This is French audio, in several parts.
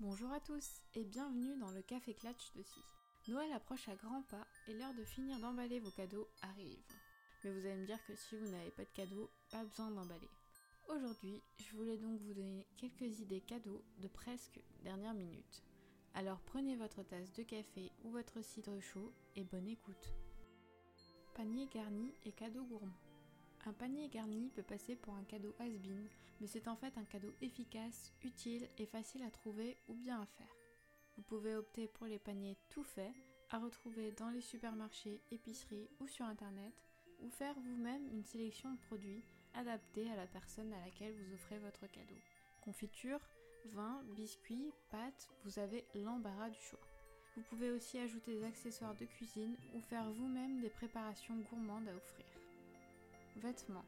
Bonjour à tous et bienvenue dans le Café Clatch de Si. Noël approche à grands pas et l'heure de finir d'emballer vos cadeaux arrive. Mais vous allez me dire que si vous n'avez pas de cadeaux, pas besoin d'emballer. Aujourd'hui, je voulais donc vous donner quelques idées cadeaux de presque dernière minute. Alors prenez votre tasse de café ou votre cidre chaud et bonne écoute. Panier garni et cadeau gourmand. Un panier garni peut passer pour un cadeau has-been, mais c'est en fait un cadeau efficace, utile et facile à trouver ou bien à faire. Vous pouvez opter pour les paniers tout faits, à retrouver dans les supermarchés, épiceries ou sur internet, ou faire vous-même une sélection de produits adaptés à la personne à laquelle vous offrez votre cadeau. Confiture, vin, biscuits, pâtes, vous avez l'embarras du choix. Vous pouvez aussi ajouter des accessoires de cuisine ou faire vous-même des préparations gourmandes à offrir. Vêtements.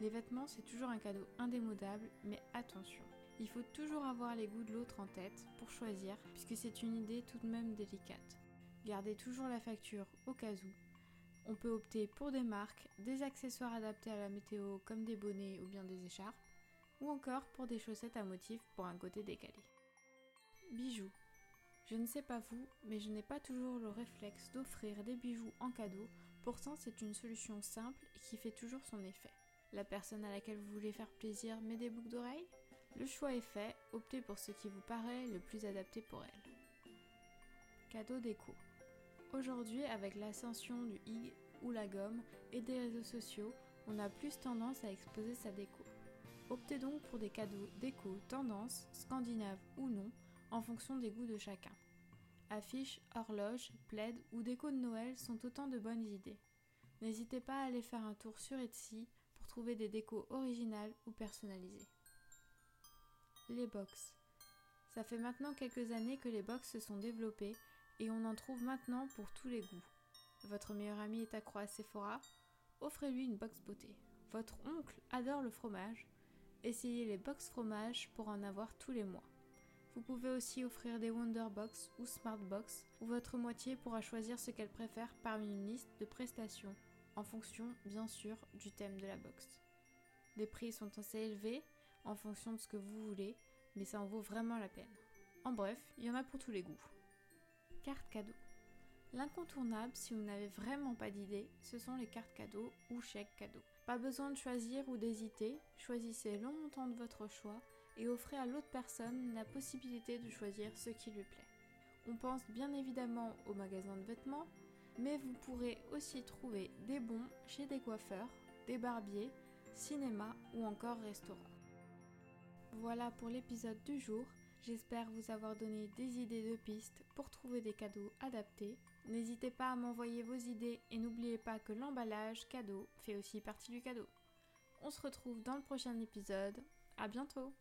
Les vêtements, c'est toujours un cadeau indémodable, mais attention. Il faut toujours avoir les goûts de l'autre en tête pour choisir, puisque c'est une idée tout de même délicate. Gardez toujours la facture au cas où. On peut opter pour des marques, des accessoires adaptés à la météo comme des bonnets ou bien des écharpes, ou encore pour des chaussettes à motifs pour un côté décalé. Bijoux. Je ne sais pas vous, mais je n'ai pas toujours le réflexe d'offrir des bijoux en cadeau, pourtant c'est une solution simple et qui fait toujours son effet. La personne à laquelle vous voulez faire plaisir met des boucles d'oreilles Le choix est fait, optez pour ce qui vous paraît le plus adapté pour elle. Cadeau déco. Aujourd'hui, avec l'ascension du hig ou la gomme et des réseaux sociaux, on a plus tendance à exposer sa déco. Optez donc pour des cadeaux déco tendance, scandinave ou non, en fonction des goûts de chacun. Affiches, horloges, plaids ou déco de Noël sont autant de bonnes idées. N'hésitez pas à aller faire un tour sur Etsy pour trouver des décos originales ou personnalisées. Les box. Ça fait maintenant quelques années que les box se sont développées et on en trouve maintenant pour tous les goûts. Votre meilleur ami est accro à Sephora Offrez-lui une box beauté. Votre oncle adore le fromage Essayez les box fromage pour en avoir tous les mois. Vous pouvez aussi offrir des Wonderbox ou Smartbox où votre moitié pourra choisir ce qu'elle préfère parmi une liste de prestations, en fonction bien sûr du thème de la box. Les prix sont assez élevés en fonction de ce que vous voulez, mais ça en vaut vraiment la peine. En bref, il y en a pour tous les goûts. Carte cadeau. L'incontournable, si vous n'avez vraiment pas d'idée, ce sont les cartes cadeaux ou chèques cadeaux. Pas besoin de choisir ou d'hésiter, choisissez le montant de votre choix et offrez à l'autre personne la possibilité de choisir ce qui lui plaît. On pense bien évidemment au magasin de vêtements, mais vous pourrez aussi trouver des bons chez des coiffeurs, des barbiers, cinéma ou encore restaurants. Voilà pour l'épisode du jour. J'espère vous avoir donné des idées de pistes pour trouver des cadeaux adaptés. N'hésitez pas à m'envoyer vos idées et n'oubliez pas que l'emballage cadeau fait aussi partie du cadeau. On se retrouve dans le prochain épisode. À bientôt!